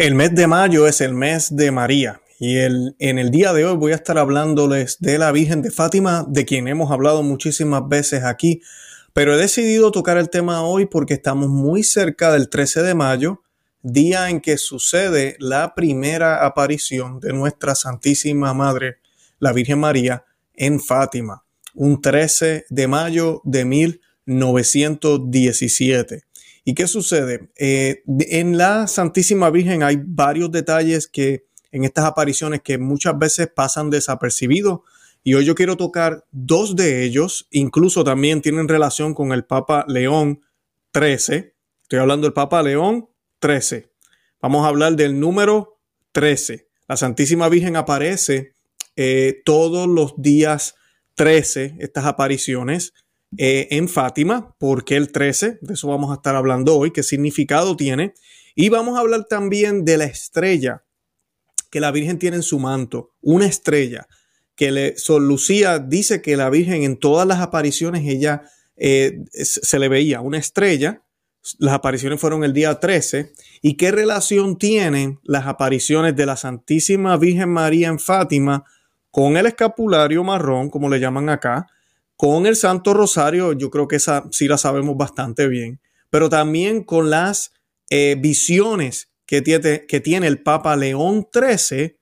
El mes de mayo es el mes de María y el, en el día de hoy voy a estar hablándoles de la Virgen de Fátima, de quien hemos hablado muchísimas veces aquí, pero he decidido tocar el tema hoy porque estamos muy cerca del 13 de mayo, día en que sucede la primera aparición de nuestra Santísima Madre, la Virgen María, en Fátima, un 13 de mayo de 1917. ¿Y qué sucede? Eh, en la Santísima Virgen hay varios detalles que en estas apariciones que muchas veces pasan desapercibidos. Y hoy yo quiero tocar dos de ellos, incluso también tienen relación con el Papa León XIII. Estoy hablando del Papa León XIII. Vamos a hablar del número 13. La Santísima Virgen aparece eh, todos los días 13, estas apariciones. Eh, en Fátima, porque el 13, de eso vamos a estar hablando hoy, qué significado tiene. Y vamos a hablar también de la estrella que la Virgen tiene en su manto, una estrella que le, Sol Lucía dice que la Virgen en todas las apariciones ella eh, se le veía una estrella. Las apariciones fueron el día 13. ¿Y qué relación tienen las apariciones de la Santísima Virgen María en Fátima con el escapulario marrón, como le llaman acá? Con el Santo Rosario, yo creo que esa sí la sabemos bastante bien, pero también con las eh, visiones que tiene, que tiene el Papa León XIII,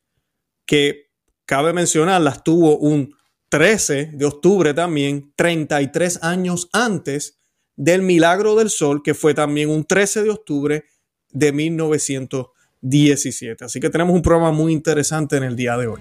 que cabe mencionar, las tuvo un 13 de octubre también, 33 años antes del Milagro del Sol, que fue también un 13 de octubre de 1917. Así que tenemos un programa muy interesante en el día de hoy.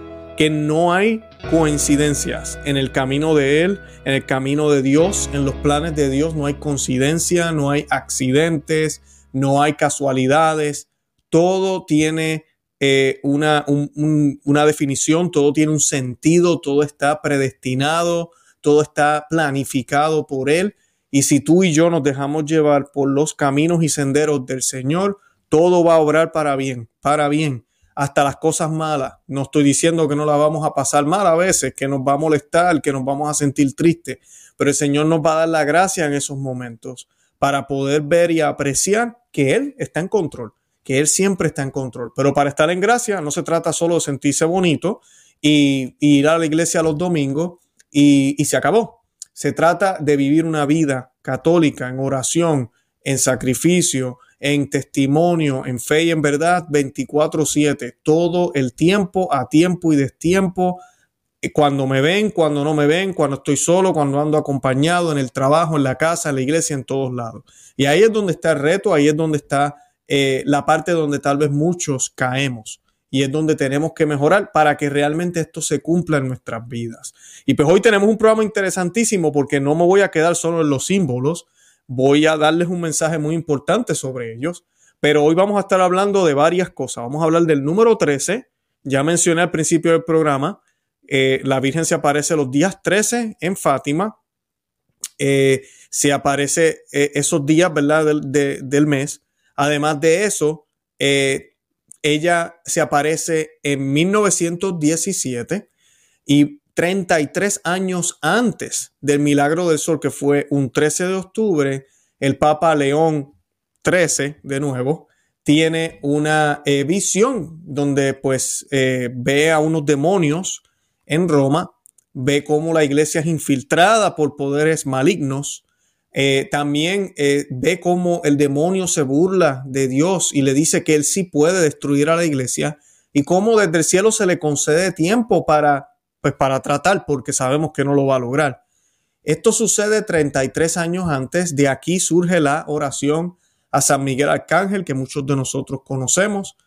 que no hay coincidencias en el camino de Él, en el camino de Dios, en los planes de Dios. No hay coincidencia, no hay accidentes, no hay casualidades. Todo tiene eh, una, una definición, todo tiene un sentido, todo está predestinado, todo está planificado por Él. Y si tú y yo nos dejamos llevar por los caminos y senderos del Señor, todo va a obrar para bien, para bien hasta las cosas malas. No estoy diciendo que no las vamos a pasar mal a veces, que nos va a molestar, que nos vamos a sentir tristes, pero el Señor nos va a dar la gracia en esos momentos para poder ver y apreciar que Él está en control, que Él siempre está en control. Pero para estar en gracia no se trata solo de sentirse bonito y, ir a la iglesia los domingos y, y se acabó. Se trata de vivir una vida católica en oración, en sacrificio, en testimonio, en fe y en verdad 24/7, todo el tiempo, a tiempo y destiempo, eh, cuando me ven, cuando no me ven, cuando estoy solo, cuando ando acompañado, en el trabajo, en la casa, en la iglesia, en todos lados. Y ahí es donde está el reto, ahí es donde está eh, la parte donde tal vez muchos caemos. Y es donde tenemos que mejorar para que realmente esto se cumpla en nuestras vidas. Y pues hoy tenemos un programa interesantísimo porque no me voy a quedar solo en los símbolos, voy a darles un mensaje muy importante sobre ellos, pero hoy vamos a estar hablando de varias cosas. Vamos a hablar del número 13, ya mencioné al principio del programa, eh, la Virgen se aparece los días 13 en Fátima, eh, se aparece eh, esos días, ¿verdad?, del, del, mes. Además de eso, ella se aparece en 1917 y 33 años antes del milagro del sol, que fue un 13 de octubre, el Papa León XIII, de nuevo, tiene una eh, visión donde pues eh, ve a unos demonios en Roma, ve cómo la iglesia es infiltrada por poderes malignos, eh, también ve cómo el demonio se burla de Dios y le dice que él sí puede destruir a la iglesia y cómo desde el cielo se le concede tiempo para pues para tratar, porque sabemos que no lo va a lograr. Esto sucede 33 años antes, de aquí surge la oración a San Miguel Arcángel, que muchos de nosotros conocemos,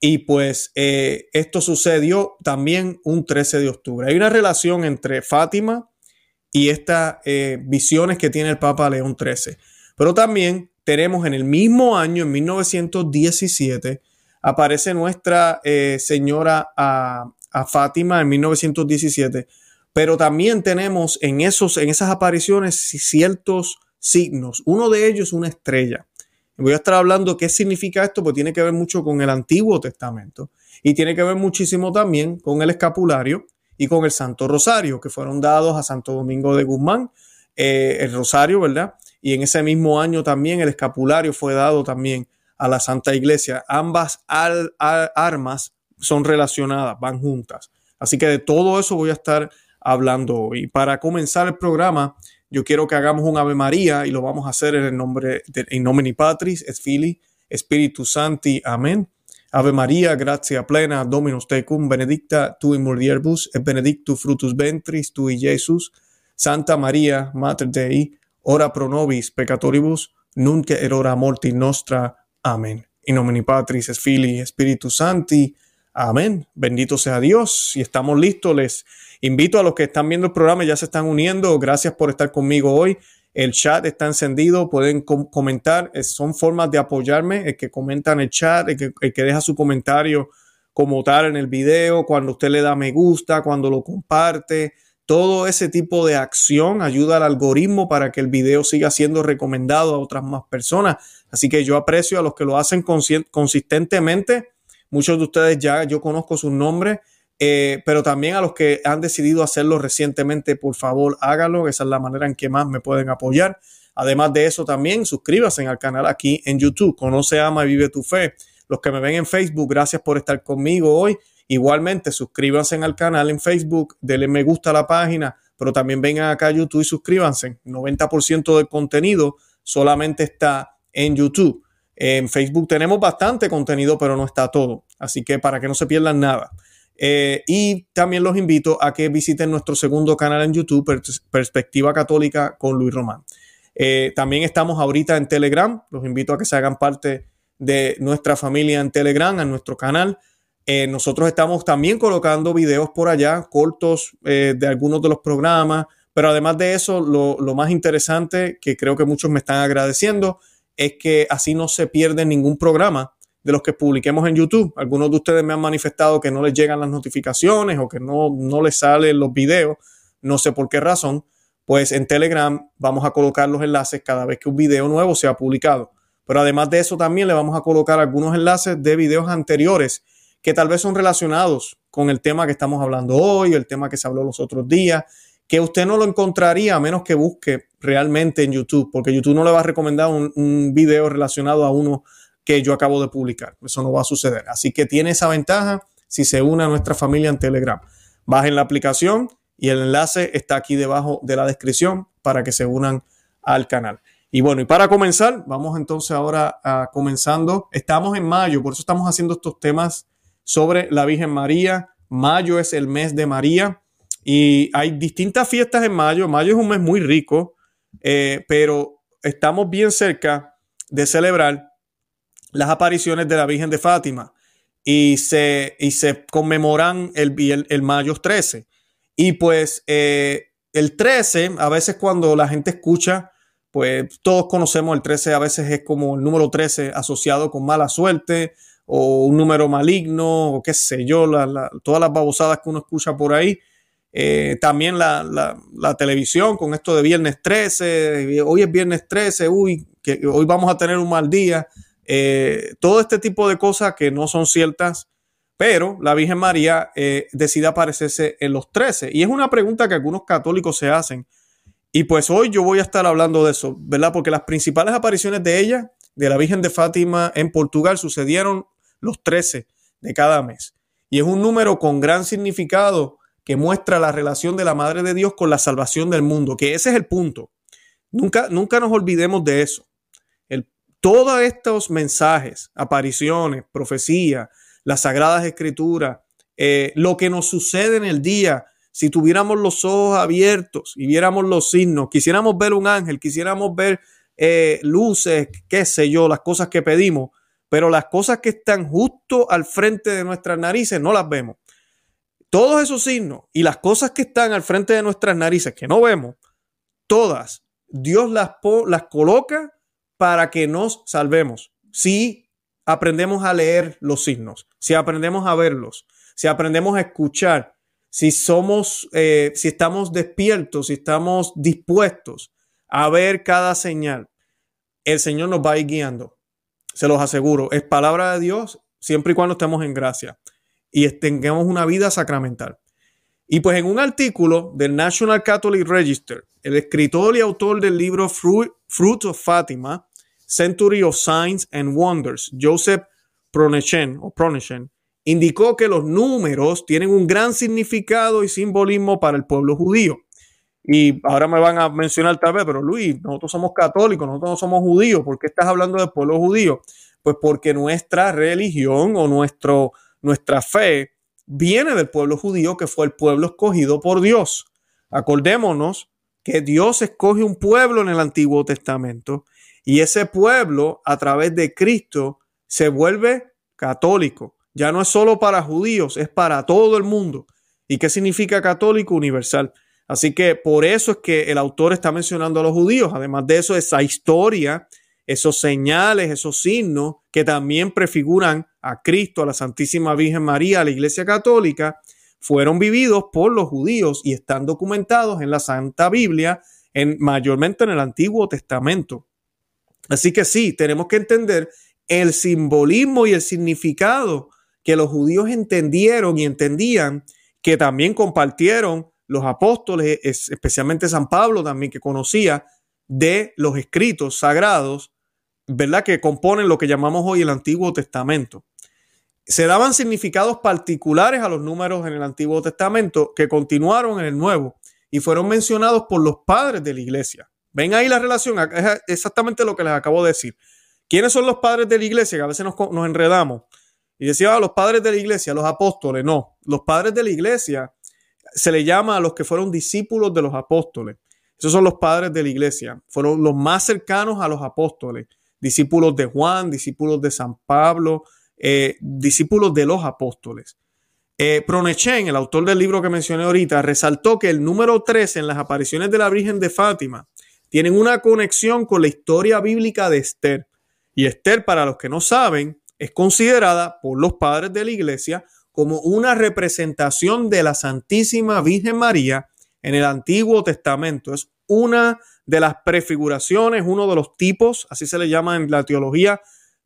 y pues eh, esto sucedió también un 13 de octubre. Hay una relación entre Fátima y estas eh, visiones que tiene el Papa León XIII. Pero también tenemos en el mismo año, en 1917, aparece nuestra eh, señora a, Fátima en 1917, pero también tenemos en, esos, en esas apariciones ciertos signos. Uno de ellos es una estrella. Voy a estar hablando qué significa esto, porque tiene que ver mucho con el Antiguo Testamento y tiene que ver muchísimo también con el escapulario y con el Santo Rosario, que fueron dados a Santo Domingo de Guzmán, eh, el Rosario, ¿verdad? Y en ese mismo año también el escapulario fue dado también a la Santa Iglesia. Ambas armas son relacionadas, van juntas. Así que de todo eso voy a estar hablando hoy. Para comenzar el programa, yo quiero que hagamos un Ave María y lo vamos a hacer en el nombre de in nomine Patris et Filii Spiritus Santi. Amén. Ave María, gracia plena, Dominus tecum, benedicta tu in mulieribus et benedictus frutus ventris tui, Jesus. Santa María, Mater Dei, ora pro nobis peccatoribus, nunc et hora mortis nostra. Amén. In nomine Patris et Filii Spiritus Santi. Amén. Bendito sea Dios. Y estamos listos. Les invito a los que están viendo el programa, ya se están uniendo. Gracias por estar conmigo hoy. El chat está encendido, pueden comentar, son formas de apoyarme, el que comenta en el chat, que, el que deja su comentario como tal en el video, cuando usted le da me gusta, cuando lo comparte, todo ese tipo de acción ayuda al algoritmo para que el video siga siendo recomendado a otras más personas. Así que yo aprecio a los que lo hacen consistentemente. Muchos de ustedes ya yo conozco sus nombres eh, pero también a los que han decidido hacerlo recientemente, por favor, háganlo. Esa es la manera en que más me pueden apoyar. Además de eso, también suscríbanse al canal aquí en YouTube. Conoce, ama y vive tu fe. Los que me ven en Facebook, gracias por estar conmigo hoy. Igualmente, suscríbanse al canal en Facebook, denle me gusta a la página, pero también vengan acá a YouTube y suscríbanse. 90% del contenido solamente está en YouTube. En Facebook tenemos bastante contenido, pero no está todo. Así que para que no se pierdan nada. Eh, y también los invito a que visiten nuestro segundo canal en YouTube, Perspectiva Católica con Luis Román. Eh, también estamos ahorita en Telegram. Los invito a que se hagan parte de nuestra familia en Telegram, en nuestro canal. Eh, nosotros estamos también colocando videos por allá, cortos de algunos de los programas. Pero además de eso, lo, lo más interesante que creo que muchos me están agradeciendo es que así no se pierde ningún programa de los que publiquemos en YouTube. Algunos de ustedes me han manifestado que no les llegan las notificaciones o que no, no les salen los videos. No sé por qué razón. Pues en Telegram vamos a colocar los enlaces cada vez que un video nuevo sea publicado. Pero además de eso también le vamos a colocar algunos enlaces de videos anteriores que tal vez son relacionados con el tema que estamos hablando hoy, el tema que se habló los otros días, que usted no lo encontraría a menos que busque realmente en YouTube, porque YouTube no le va a recomendar un, video relacionado a uno que yo acabo de publicar. Eso no va a suceder. Así que tiene esa ventaja si se une a nuestra familia en Telegram. Bajen la aplicación y el enlace está aquí debajo de la descripción para que se unan al canal. Y bueno, y para comenzar, vamos entonces ahora a comenzando. Estamos en mayo, por eso estamos haciendo estos temas sobre la Virgen María. Mayo es el mes de María y hay distintas fiestas en mayo. Mayo es un mes muy rico, eh, pero estamos bien cerca de celebrar las apariciones de la Virgen de Fátima y se, y se conmemoran el, el, mayo 13. Y pues eh, el 13, a veces cuando la gente escucha, pues todos conocemos el 13, a veces es como el número 13 asociado con mala suerte o un número maligno o qué sé yo, todas las babosadas que uno escucha por ahí. Eh, también la, la, televisión con esto de viernes 13, hoy es viernes 13, uy, que hoy vamos a tener un mal día. Eh, todo este tipo de cosas que no son ciertas, pero la Virgen María eh, decide aparecerse en los 13. Y es una pregunta que algunos católicos se hacen. Y pues hoy yo voy a estar hablando de eso, ¿verdad? Porque las principales apariciones de ella, de la Virgen de Fátima en Portugal, sucedieron los 13 de cada mes. Y es un número con gran significado que muestra la relación de la Madre de Dios con la salvación del mundo, que ese es el punto. Nunca, nunca nos olvidemos de eso todos estos mensajes, apariciones, profecías, las sagradas escrituras, eh, lo que nos sucede en el día, si tuviéramos los ojos abiertos y viéramos los signos, quisiéramos ver un ángel, quisiéramos ver eh, luces, qué sé yo, las cosas que pedimos, pero las cosas que están justo al frente de nuestras narices no las vemos. Todos esos signos y las cosas que están al frente de nuestras narices que no vemos, todas, Dios las, las coloca para que nos salvemos. Si aprendemos a leer los signos, si aprendemos a verlos, si aprendemos a escuchar, si somos, eh, si estamos despiertos, si estamos dispuestos a ver cada señal, el Señor nos va a ir guiando. Se los aseguro. Es palabra de Dios siempre y cuando estemos en gracia y tengamos una vida sacramental. Y pues en un artículo del National Catholic Register, el escritor y autor del libro Fruit, of Fatima, Century of Signs and Wonders, Joseph Pronechen, o indicó que los números tienen un gran significado y simbolismo para el pueblo judío. Y ahora me van a mencionar tal vez, pero Luis, nosotros somos católicos, nosotros no somos judíos, ¿por qué estás hablando del pueblo judío? Pues porque nuestra religión o nuestro, nuestra fe viene del pueblo judío, que fue el pueblo escogido por Dios. Acordémonos que Dios escoge un pueblo en el Antiguo Testamento y ese pueblo a través de Cristo se vuelve católico. Ya no es solo para judíos, es para todo el mundo. ¿Y qué significa católico? Universal. Así que por eso es que el autor está mencionando a los judíos. Además de eso, esa historia, esos señales, esos signos que también prefiguran a Cristo, a la Santísima Virgen María, a la Iglesia Católica, fueron vividos por los judíos y están documentados en la Santa Biblia, en, mayormente en el Antiguo Testamento. Así que sí, tenemos que entender el simbolismo y el significado que los judíos entendieron y entendían que también compartieron los apóstoles, especialmente San Pablo también que conocía de los escritos sagrados, ¿verdad? Que componen lo que llamamos hoy el Antiguo Testamento. Se daban significados particulares a los números en el Antiguo Testamento que continuaron en el Nuevo y fueron mencionados por los padres de la iglesia. Ven ahí la relación, es exactamente lo que les acabo de decir. ¿Quiénes son los padres de la iglesia? Que a veces nos, nos enredamos. Y decía, ah, los padres de la iglesia, los apóstoles. No, los padres de la iglesia se le llama a los que fueron discípulos de los apóstoles. Esos son los padres de la iglesia. Fueron los más cercanos a los apóstoles. Discípulos de Juan, discípulos de San Pablo, eh, discípulos de los apóstoles. Eh, Pronechen, el autor del libro que mencioné ahorita, resaltó que el número 3 en las apariciones de la Virgen de Fátima tienen una conexión con la historia bíblica de Esther. Y Esther, para los que no saben, es considerada por los padres de la iglesia como una representación de la Santísima Virgen María en el Antiguo Testamento. Es una de las prefiguraciones, uno de los tipos, así se le llama en la teología,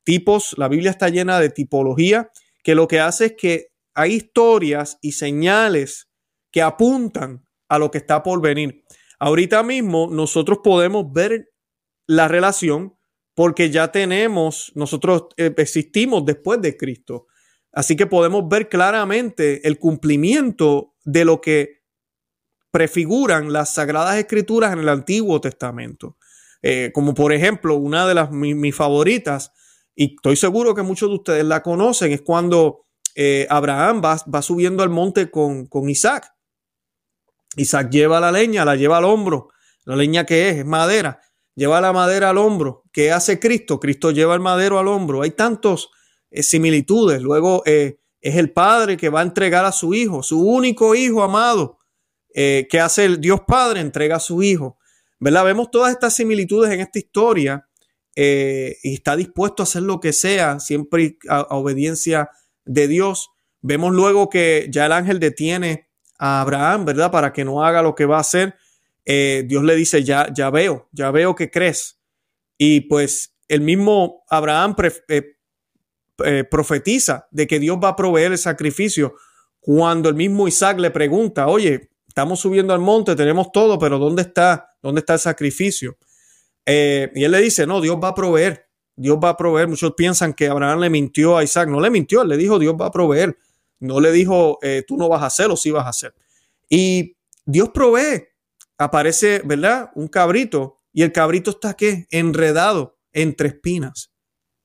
tipos. La Biblia está llena de tipología, que lo que hace es que hay historias y señales que apuntan a lo que está por venir. Ahorita mismo nosotros podemos ver la relación porque ya tenemos, nosotros eh, existimos después de Cristo. Así que podemos ver claramente el cumplimiento de lo que prefiguran las sagradas escrituras en el Antiguo Testamento. Eh, como por ejemplo, una de las mis, favoritas, y estoy seguro que muchos de ustedes la conocen, es cuando eh, Abraham va, va, subiendo al monte con, con Isaac. Isaac lleva la leña, la lleva al hombro. La leña que es, es madera lleva la madera al hombro. ¿Qué hace Cristo? Cristo lleva el madero al hombro. Hay tantas eh, similitudes. Luego es el Padre que va a entregar a su Hijo, su único Hijo amado. Eh, ¿Qué hace el Dios Padre? Entrega a su Hijo. ¿Verdad? Vemos todas estas similitudes en esta historia y está dispuesto a hacer lo que sea, siempre a, obediencia de Dios. Vemos luego que ya el ángel detiene a Abraham, ¿verdad? Para que no haga lo que va a hacer eh, Dios le dice, ya, ya veo, ya veo que crees. Y pues el mismo Abraham eh, eh, profetiza de que Dios va a proveer el sacrificio cuando el mismo Isaac le pregunta, oye, estamos subiendo al monte, tenemos todo, pero ¿dónde está? ¿Dónde está el sacrificio? y él le dice, no, Dios va a proveer, Dios va a proveer. Muchos piensan que Abraham le mintió a Isaac, no le mintió, él le dijo, Dios va a proveer. No le dijo, tú no vas a hacerlo, sí vas a hacer. Y Dios provee, aparece, ¿verdad? Un cabrito y el cabrito está qué? Enredado entre espinas.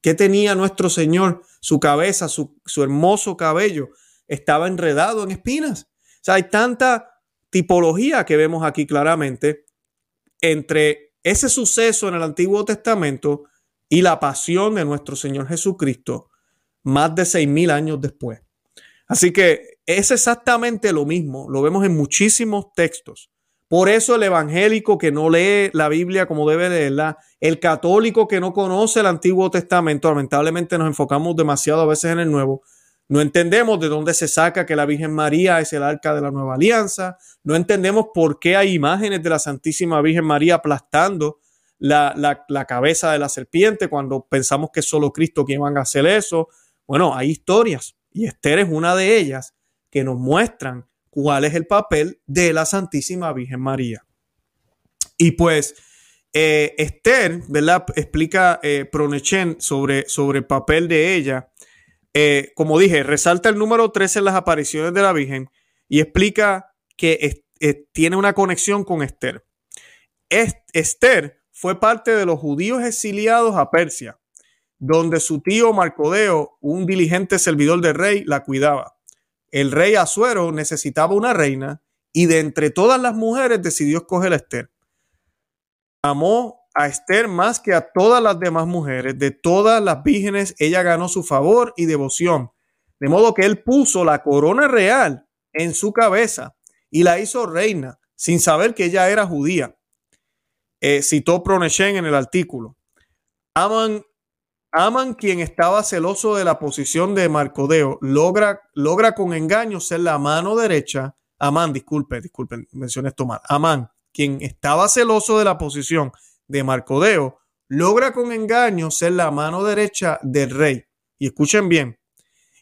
¿Qué tenía nuestro Señor? Su cabeza, su, hermoso cabello estaba enredado en espinas. O sea, hay tanta tipología que vemos aquí claramente entre ese suceso en el Antiguo Testamento y la pasión de nuestro Señor Jesucristo más de seis mil años después. Así que es exactamente lo mismo, lo vemos en muchísimos textos. Por eso el evangélico que no lee la Biblia como debe leerla, el católico que no conoce el Antiguo Testamento, lamentablemente nos enfocamos demasiado a veces en el Nuevo, no entendemos de dónde se saca que la Virgen María es el arca de la nueva alianza, no entendemos por qué hay imágenes de la Santísima Virgen María aplastando la, la cabeza de la serpiente cuando pensamos que es solo Cristo quien va a hacer eso. Bueno, hay historias y Esther es una de ellas que nos muestran cuál es el papel de la Santísima Virgen María. Y pues eh, Esther, ¿verdad? Explica eh, Pronechen sobre, sobre el papel de ella. Eh, como dije, resalta el número 13 en las apariciones de la Virgen y explica que tiene una conexión con Esther. Esther fue parte de los judíos exiliados a Persia, donde su tío Marcodeo, un diligente servidor del rey, la cuidaba el rey Azuero necesitaba una reina y de entre todas las mujeres decidió escoger a Esther. Amó a Esther más que a todas las demás mujeres. De todas las vírgenes, ella ganó su favor y devoción. De modo que él puso la corona real en su cabeza y la hizo reina, sin saber que ella era judía. Eh, citó Proneshen en el artículo. Aman Aman, quien estaba celoso de la posición de Marcodeo, logra, logra con engaño ser la mano derecha. Amán, disculpe, disculpen, mencioné esto mal. Amán, quien estaba celoso de la posición de Marcodeo, logra con engaño ser la mano derecha del rey. Y escuchen bien,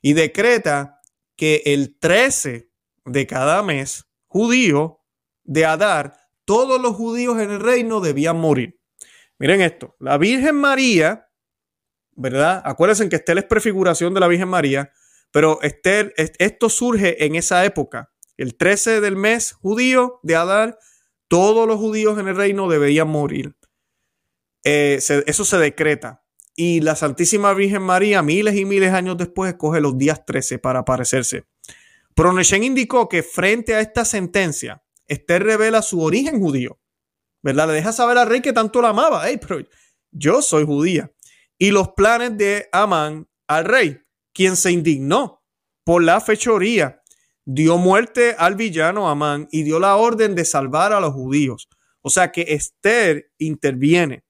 y decreta que el 13 de cada mes judío de Adar, todos los judíos en el reino debían morir. Miren esto, la Virgen María ¿verdad? Acuérdense que Esther es prefiguración de la Virgen María, pero Esther, esto surge en esa época. El 13 del mes judío de Adar, todos los judíos en el reino deberían morir. Eh, eso se decreta. Y la Santísima Virgen María, miles y miles de años después, escoge los días 13 para aparecerse. Proneshen indicó que frente a esta sentencia, Esther revela su origen judío. ¿Verdad? Le deja saber al rey que tanto la amaba. Hey, pero yo soy judía y los planes de Amán al rey, quien se indignó por la fechoría, dio muerte al villano Amán y dio la orden de salvar a los judíos. O sea que Esther interviene,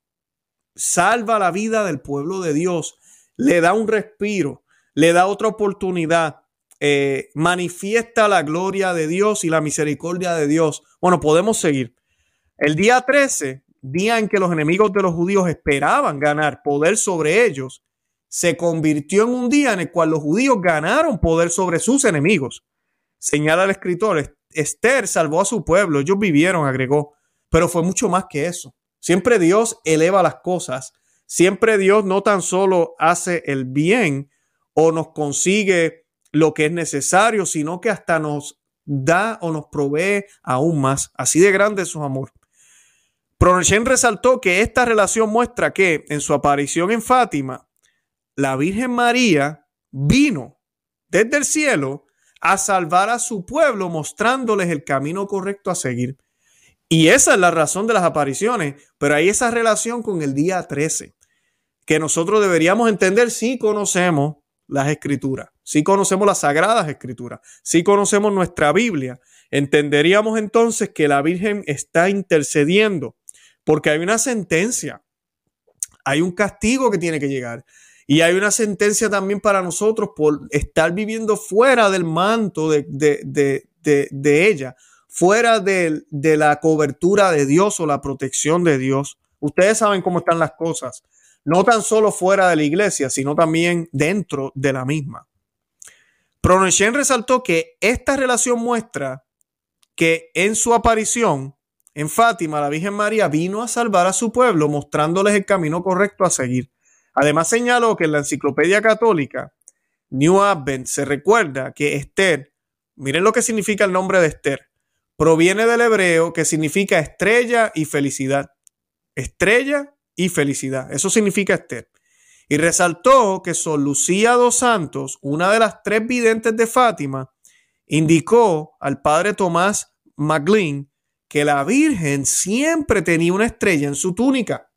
salva la vida del pueblo de Dios, le da un respiro, le da otra oportunidad, eh, manifiesta la gloria de Dios y la misericordia de Dios. Bueno, podemos seguir. El día 13 día en que los enemigos de los judíos esperaban ganar poder sobre ellos, se convirtió en un día en el cual los judíos ganaron poder sobre sus enemigos. Señala el escritor, Esther salvó a su pueblo, ellos vivieron, agregó, pero fue mucho más que eso. Siempre Dios eleva las cosas, siempre Dios no tan solo hace el bien o nos consigue lo que es necesario, sino que hasta nos da o nos provee aún más. Así de grande es su amor. Pronochen resaltó que esta relación muestra que en su aparición en Fátima, la Virgen María vino desde el cielo a salvar a su pueblo mostrándoles el camino correcto a seguir. Y esa es la razón de las apariciones, pero hay esa relación con el día 13, que nosotros deberíamos entender si conocemos las escrituras, si conocemos las sagradas escrituras, si conocemos nuestra Biblia, entenderíamos entonces que la Virgen está intercediendo porque hay una sentencia, hay un castigo que tiene que llegar. Y hay una sentencia también para nosotros por estar viviendo fuera del manto de, ella, fuera de, de, la cobertura de Dios o la protección de Dios. Ustedes saben cómo están las cosas, no tan solo fuera de la iglesia, sino también dentro de la misma. Proneshen resaltó que esta relación muestra que en su aparición en Fátima, la Virgen María vino a salvar a su pueblo mostrándoles el camino correcto a seguir. Además señaló que en la Enciclopedia Católica New Advent se recuerda que Esther, miren lo que significa el nombre de Esther, proviene del hebreo que significa estrella y felicidad. Estrella y felicidad. Eso significa Esther. Y resaltó que Sor Lucía dos Santos, una de las tres videntes de Fátima, indicó al padre Tomás McLean que la Virgen siempre tenía una estrella en su túnica.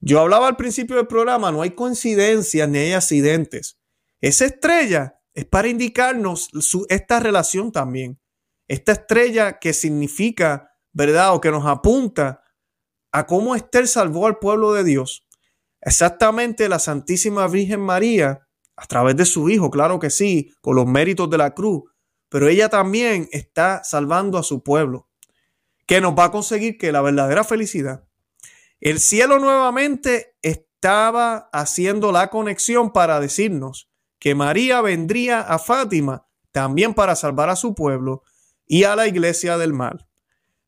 Yo hablaba al principio del programa, no hay coincidencias ni hay accidentes. Esa estrella es para indicarnos esta relación también. Esta estrella que significa, ¿verdad? O que nos apunta a cómo Esther salvó al pueblo de Dios. Exactamente la Santísima Virgen María, a través de su Hijo, claro que sí, con los méritos de la cruz, pero ella también está salvando a su pueblo, que nos va a conseguir que la verdadera felicidad. El cielo nuevamente estaba haciendo la conexión para decirnos que María vendría a Fátima también para salvar a su pueblo y a la iglesia del mal,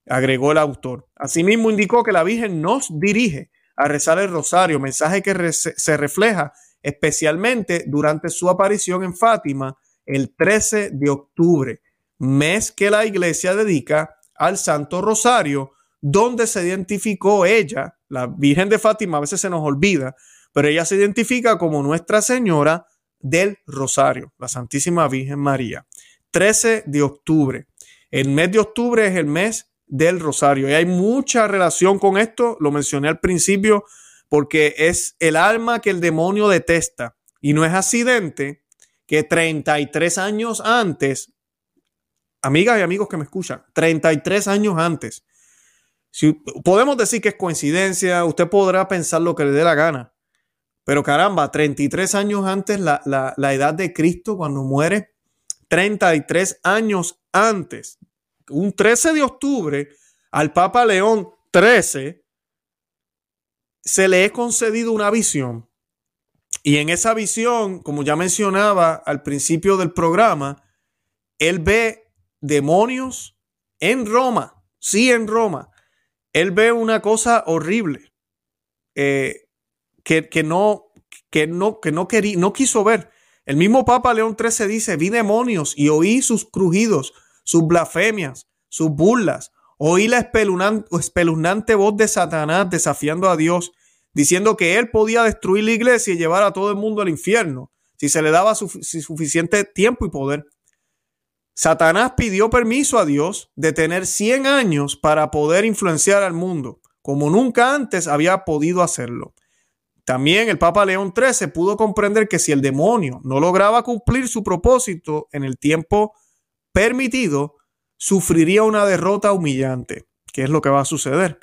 agregó el autor. Asimismo indicó que la Virgen nos dirige a rezar el rosario, mensaje que se refleja especialmente durante su aparición en Fátima el 13 de octubre, mes que la iglesia dedica al Santo Rosario, donde se identificó ella, la Virgen de Fátima, a veces se nos olvida, pero ella se identifica como Nuestra Señora del Rosario, la Santísima Virgen María. 13 de octubre. El mes de octubre es el mes del Rosario. Y hay mucha relación con esto, lo mencioné al principio, porque es el alma que el demonio detesta. Y no es accidente que 33 años antes, amigas y amigos que me escuchan, 33 años antes, si, podemos decir que es coincidencia, usted podrá pensar lo que le dé la gana, pero caramba, 33 años antes la, la edad de Cristo cuando muere, 33 años antes, un 13 de octubre, al Papa León XIII se le he concedido una visión y en esa visión, como ya mencionaba al principio del programa, él ve demonios en Roma, sí en Roma. Él ve una cosa horrible eh, que, no, que, no, que no, quería, no quiso ver. El mismo Papa León XIII dice, vi demonios y oí sus crujidos, sus blasfemias, sus burlas. Oí la espeluznante voz de Satanás desafiando a Dios diciendo que él podía destruir la iglesia y llevar a todo el mundo al infierno si se le daba suficiente tiempo y poder. Satanás pidió permiso a Dios de tener 100 años para poder influenciar al mundo, como nunca antes había podido hacerlo. También el Papa León XIII pudo comprender que si el demonio no lograba cumplir su propósito en el tiempo permitido, sufriría una derrota humillante, que es lo que va a suceder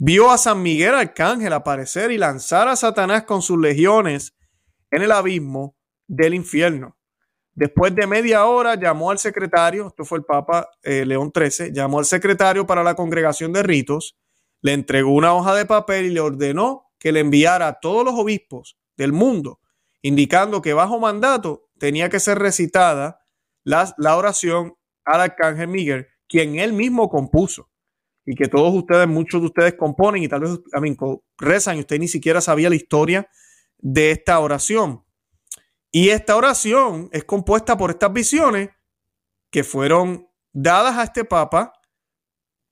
vio a San Miguel Arcángel aparecer y lanzar a Satanás con sus legiones en el abismo del infierno. Después de media hora llamó al secretario, esto fue el Papa eh, León XIII, llamó al secretario para la congregación de ritos, le entregó una hoja de papel y le ordenó que le enviara a todos los obispos del mundo, indicando que bajo mandato tenía que ser recitada la, la oración al arcángel Miguel, quien él mismo compuso y que todos ustedes, muchos de ustedes componen y tal vez a mí, rezan y usted ni siquiera sabía la historia de esta oración. Y esta oración es compuesta por estas visiones que fueron dadas a este Papa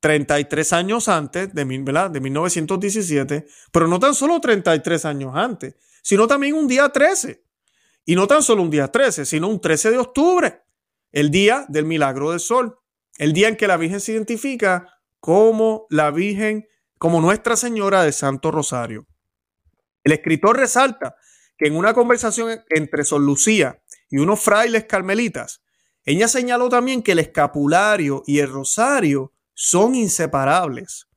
33 años antes de, ¿verdad? de 1917, pero no tan solo 33 años antes, sino también un día 13. Y no tan solo un día 13, sino un 13 de octubre, el día del milagro del sol, el día en que la Virgen se identifica como la Virgen, como Nuestra Señora de Santo Rosario. El escritor resalta que en una conversación entre Sor Lucía y unos frailes carmelitas, ella señaló también que el escapulario y el rosario son inseparables.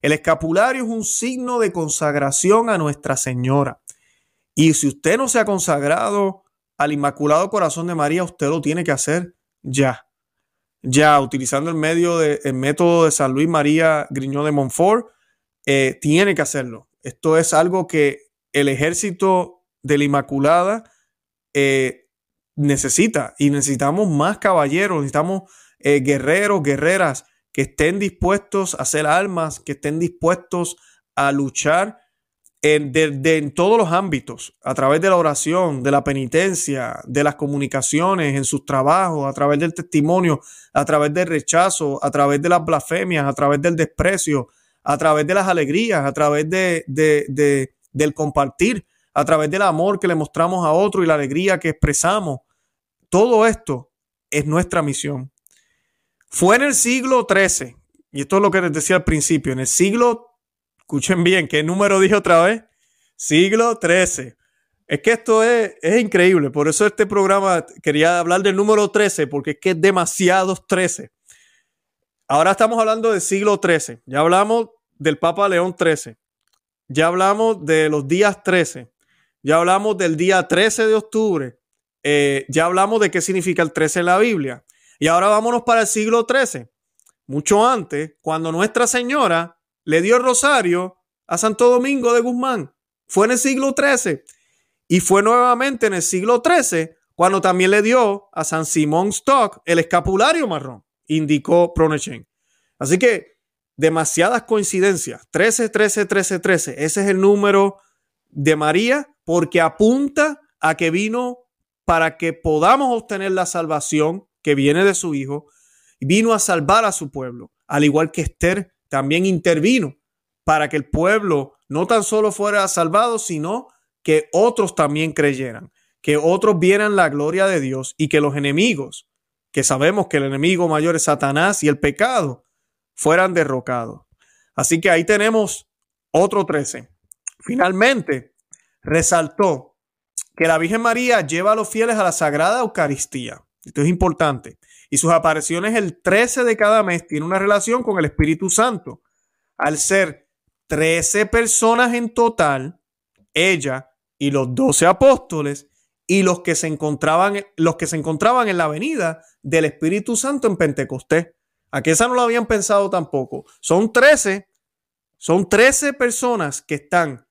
El escapulario es un signo de consagración a Nuestra Señora. Y si usted no se ha consagrado al Inmaculado Corazón de María, usted lo tiene que hacer ya ya utilizando el, medio de, el método de San Luis María Griñón de Montfort, eh, tiene que hacerlo. Esto es algo que el ejército de la Inmaculada eh, necesita y necesitamos más caballeros, necesitamos eh, guerreros, guerreras que estén dispuestos a hacer armas, que estén dispuestos a luchar en, todos los ámbitos, a través de la oración, de la penitencia, de las comunicaciones, en sus trabajos, a través del testimonio, a través del rechazo, a través de las blasfemias, a través del desprecio, a través de las alegrías, a través de, del compartir, a través del amor que le mostramos a otro y la alegría que expresamos. Todo esto es nuestra misión. Fue en el siglo XIII, y esto es lo que les decía al principio, en el siglo Escuchen bien, ¿qué número dije otra vez? Siglo XIII. Es que esto es, es, increíble, por eso este programa quería hablar del número 13, porque es que es demasiados 13. Ahora estamos hablando del siglo 13, ya hablamos del Papa León 13, ya hablamos de los días 13, ya hablamos del día 13 de octubre, eh, ya hablamos de qué significa el 13 en la Biblia. Y ahora vámonos para el siglo 13, mucho antes, cuando Nuestra Señora le dio el rosario a Santo Domingo de Guzmán. Fue en el siglo 13 y fue nuevamente en el siglo 13 cuando también le dio a San Simón Stock el escapulario marrón, indicó Pronechen. Así que demasiadas coincidencias. 13, 13, 13, 13. Ese es el número de María porque apunta a que vino para que podamos obtener la salvación que viene de su Hijo. Vino a salvar a su pueblo, al igual que Esther también intervino para que el pueblo no tan solo fuera salvado, sino que otros también creyeran, que otros vieran la gloria de Dios y que los enemigos, que sabemos que el enemigo mayor es Satanás y el pecado, fueran derrocados. Así que ahí tenemos otro 13. Finalmente, resaltó que la Virgen María lleva a los fieles a la Sagrada Eucaristía. Esto es importante. Y sus apariciones el 13 de cada mes tiene una relación con el Espíritu Santo. Al ser 13 personas en total, ella y los 12 apóstoles y los que se encontraban, los que se encontraban en la venida del Espíritu Santo en Pentecostés. Aquí esa no lo habían pensado tampoco. Son 13, son 13 personas que están,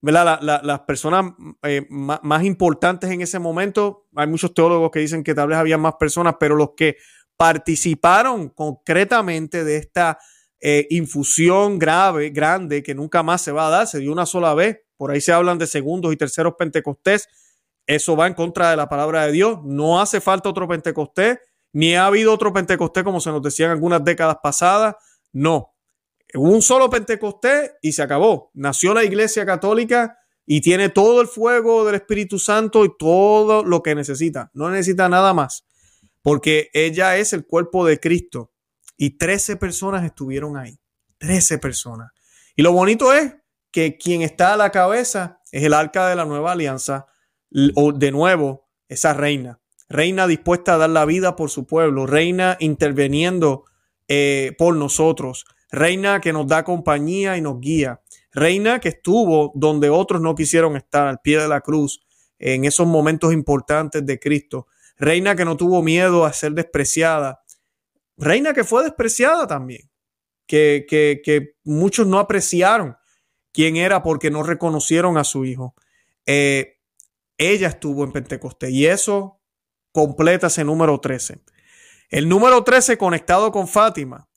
¿verdad? las personas eh, más, importantes en ese momento, hay muchos teólogos que dicen que tal vez había más personas, pero los que participaron concretamente de esta eh, infusión grave, grande, que nunca más se va a dar, se dio una sola vez. Por ahí se hablan de segundos y terceros Pentecostés. Eso va en contra de la palabra de Dios. No hace falta otro Pentecostés ni ha habido otro Pentecostés como se nos decía en algunas décadas pasadas. No. Un solo Pentecostés y se acabó. Nació la Iglesia Católica y tiene todo el fuego del Espíritu Santo y todo lo que necesita. No necesita nada más. Porque ella es el cuerpo de Cristo. Y 13 personas estuvieron ahí. 13 personas. Y lo bonito es que quien está a la cabeza es el arca de la nueva alianza. O de nuevo, esa reina reina dispuesta a dar la vida por su pueblo, reina interviniendo eh, por nosotros, reina que nos da compañía y nos guía, reina que estuvo donde otros no quisieron estar, al pie de la cruz, en esos momentos importantes de Cristo, reina que no tuvo miedo a ser despreciada, reina que fue despreciada también, que, que, muchos no apreciaron quién era porque no reconocieron a su hijo. Eh, ella estuvo en Pentecostés y eso completa ese número 13. El número 13 conectado con Fátima,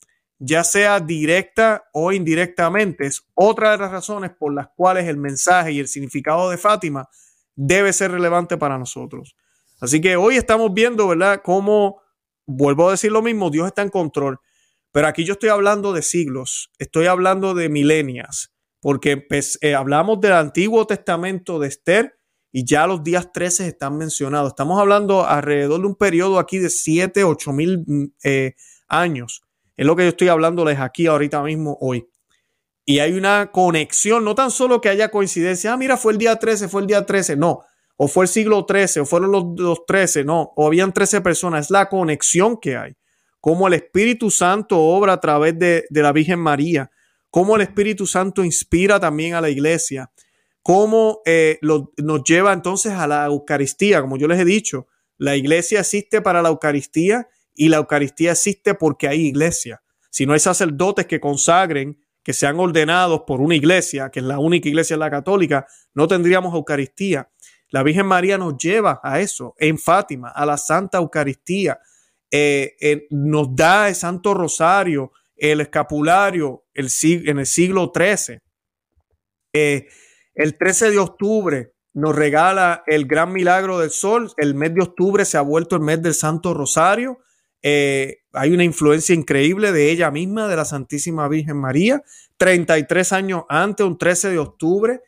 ya sea directa o indirectamente, es otra de las razones por las cuales el mensaje y el significado de Fátima debe ser relevante para nosotros. Así que hoy estamos viendo, ¿verdad?, cómo, vuelvo a decir lo mismo, Dios está en control. Pero aquí yo estoy hablando de siglos, estoy hablando de milenias, porque pues, eh, hablamos del Antiguo Testamento de Esther y ya los días 13 están mencionados. Estamos hablando alrededor de un periodo aquí de 7, 8 mil mm, eh, años. Es lo que yo estoy hablándoles aquí ahorita mismo hoy. Y hay una conexión, no tan solo que haya coincidencia, ah, mira, fue el día 13, fue el día 13, no, o fue el siglo 13, o fueron los, los 13, no, o habían 13 personas, es la conexión que hay, cómo el Espíritu Santo obra a través de, de la Virgen María, cómo el Espíritu Santo inspira también a la iglesia, cómo eh, nos lleva entonces a la Eucaristía. Como yo les he dicho, la iglesia existe para la Eucaristía y la Eucaristía existe porque hay iglesia. Si no hay sacerdotes que consagren, que sean ordenados por una iglesia, que es la única iglesia la católica, no tendríamos Eucaristía. La Virgen María nos lleva a eso, en Fátima, a la Santa Eucaristía. Eh, nos da el Santo Rosario, el escapulario el, en el siglo XIII. Eh, el 13 de octubre nos regala el gran milagro del sol. El mes de octubre se ha vuelto el mes del Santo Rosario. Eh, hay una influencia increíble de ella misma, de la Santísima Virgen María. 33 años antes, un 13 de octubre,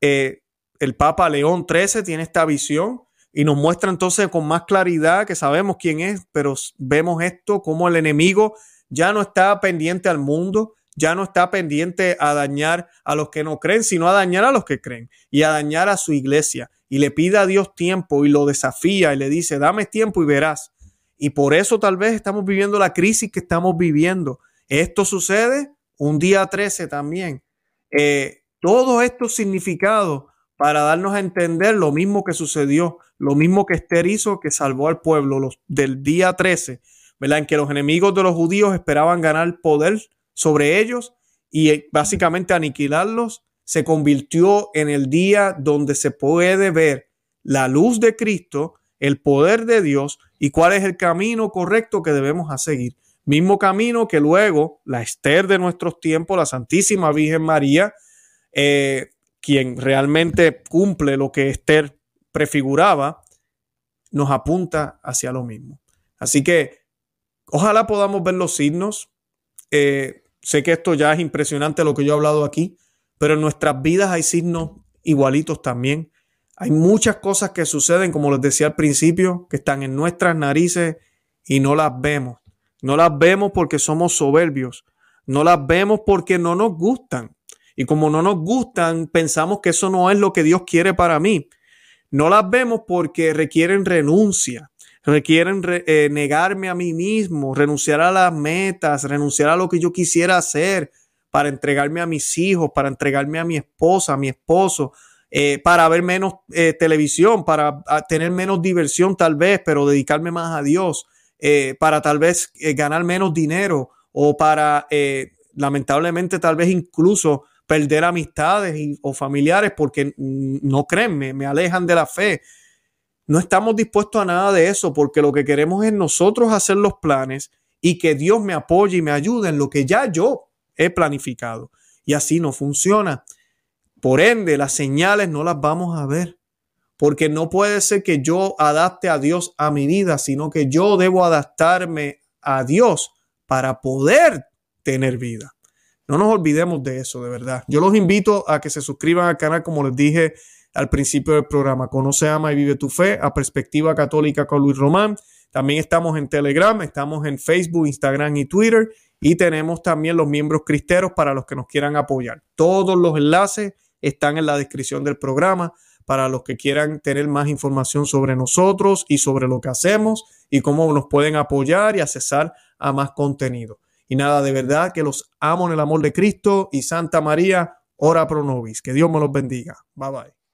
eh, el Papa León XIII tiene esta visión y nos muestra entonces con más claridad que sabemos quién es, pero vemos esto como el enemigo ya no está pendiente al mundo, ya no está pendiente a dañar a los que no creen, sino a dañar a los que creen y a dañar a su iglesia y le pide a Dios tiempo y lo desafía y le dice, dame tiempo y verás. Y por eso tal vez estamos viviendo la crisis que estamos viviendo. Esto sucede un día 13 también. Eh, todos estos significados para darnos a entender lo mismo que sucedió, lo mismo que Esther hizo que salvó al pueblo los, del día 13, ¿verdad? En que los enemigos de los judíos esperaban ganar poder sobre ellos y eh, básicamente aniquilarlos, se convirtió en el día donde se puede ver la luz de Cristo, el poder de Dios y cuál es el camino correcto que debemos seguir. Mismo camino que luego la Esther de nuestros tiempos, la Santísima Virgen María, eh, quien realmente cumple lo que Esther prefiguraba, nos apunta hacia lo mismo. Así que ojalá podamos ver los signos. Eh, sé que esto ya es impresionante lo que yo he hablado aquí, pero en nuestras vidas hay signos igualitos también. Hay muchas cosas que suceden, como les decía al principio, que están en nuestras narices y no las vemos. No las vemos porque somos soberbios. No las vemos porque no nos gustan. Y como no nos gustan, pensamos que eso no es lo que Dios quiere para mí. No las vemos porque requieren renuncia, requieren eh, negarme a mí mismo, renunciar a las metas, renunciar a lo que yo quisiera hacer para entregarme a mis hijos, para entregarme a mi esposa, a mi esposo, eh, para ver menos eh, televisión, para tener menos diversión tal vez, pero dedicarme más a Dios, para tal vez ganar menos dinero o para, lamentablemente, tal vez incluso perder amistades o familiares porque no creen, me, alejan de la fe. No estamos dispuestos a nada de eso porque lo que queremos es nosotros hacer los planes y que Dios me apoye y me ayude en lo que ya yo he planificado. Y así no funciona. Por ende, las señales no las vamos a ver. Porque no puede ser que yo adapte a Dios a mi vida, sino que yo debo adaptarme a Dios para poder tener vida. No nos olvidemos de eso, de verdad. Yo los invito a que se suscriban al canal, como les dije al principio del programa. Conoce, ama y vive tu fe a Perspectiva Católica con Luis Román. También estamos en Telegram, estamos en Facebook, Instagram y Twitter. Y tenemos también los miembros cristeros para los que nos quieran apoyar. Todos los enlaces están en la descripción del programa para los que quieran tener más información sobre nosotros y sobre lo que hacemos y cómo nos pueden apoyar y accesar a más contenido. Y nada, de verdad que los amo en el amor de Cristo y Santa María, ora pro nobis. Que Dios me los bendiga. Bye bye.